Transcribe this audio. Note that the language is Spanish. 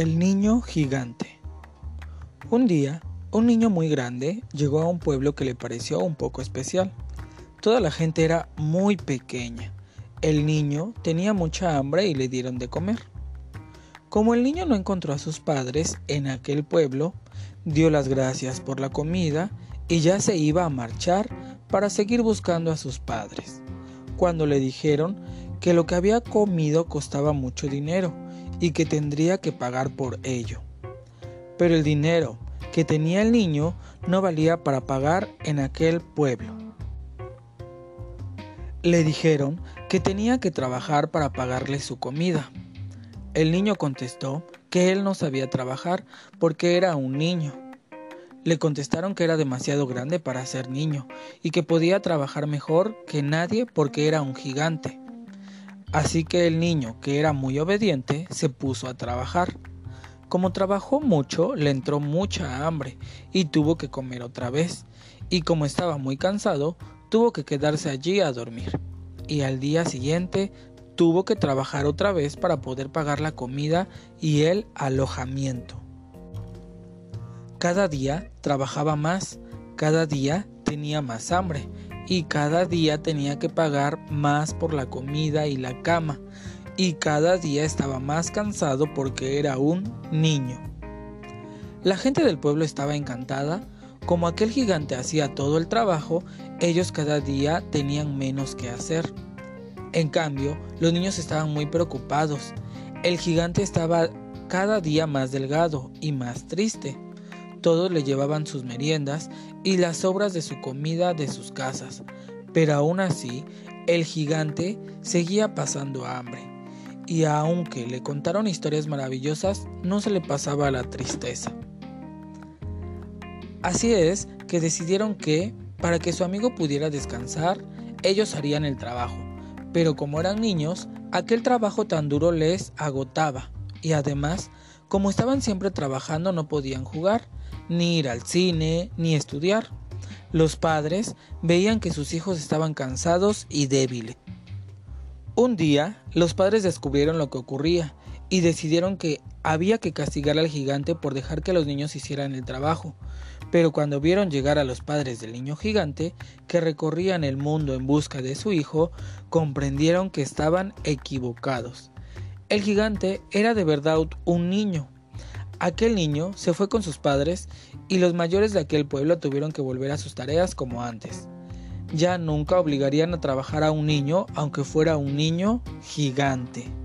El niño gigante. Un día, un niño muy grande llegó a un pueblo que le pareció un poco especial. Toda la gente era muy pequeña. El niño tenía mucha hambre y le dieron de comer. Como el niño no encontró a sus padres en aquel pueblo, dio las gracias por la comida y ya se iba a marchar para seguir buscando a sus padres. Cuando le dijeron que lo que había comido costaba mucho dinero y que tendría que pagar por ello. Pero el dinero que tenía el niño no valía para pagar en aquel pueblo. Le dijeron que tenía que trabajar para pagarle su comida. El niño contestó que él no sabía trabajar porque era un niño. Le contestaron que era demasiado grande para ser niño y que podía trabajar mejor que nadie porque era un gigante. Así que el niño, que era muy obediente, se puso a trabajar. Como trabajó mucho, le entró mucha hambre y tuvo que comer otra vez, y como estaba muy cansado, tuvo que quedarse allí a dormir. Y al día siguiente tuvo que trabajar otra vez para poder pagar la comida y el alojamiento. Cada día trabajaba más, cada día tenía más hambre y cada día tenía que pagar más por la comida y la cama y cada día estaba más cansado porque era un niño. La gente del pueblo estaba encantada, como aquel gigante hacía todo el trabajo, ellos cada día tenían menos que hacer. En cambio, los niños estaban muy preocupados. El gigante estaba cada día más delgado y más triste. Todos le llevaban sus meriendas y las sobras de su comida de sus casas, pero aún así el gigante seguía pasando hambre. Y aunque le contaron historias maravillosas, no se le pasaba la tristeza. Así es que decidieron que, para que su amigo pudiera descansar, ellos harían el trabajo. Pero como eran niños, aquel trabajo tan duro les agotaba. Y además, como estaban siempre trabajando, no podían jugar ni ir al cine, ni estudiar. Los padres veían que sus hijos estaban cansados y débiles. Un día, los padres descubrieron lo que ocurría y decidieron que había que castigar al gigante por dejar que los niños hicieran el trabajo. Pero cuando vieron llegar a los padres del niño gigante, que recorrían el mundo en busca de su hijo, comprendieron que estaban equivocados. El gigante era de verdad un niño, Aquel niño se fue con sus padres y los mayores de aquel pueblo tuvieron que volver a sus tareas como antes. Ya nunca obligarían a trabajar a un niño aunque fuera un niño gigante.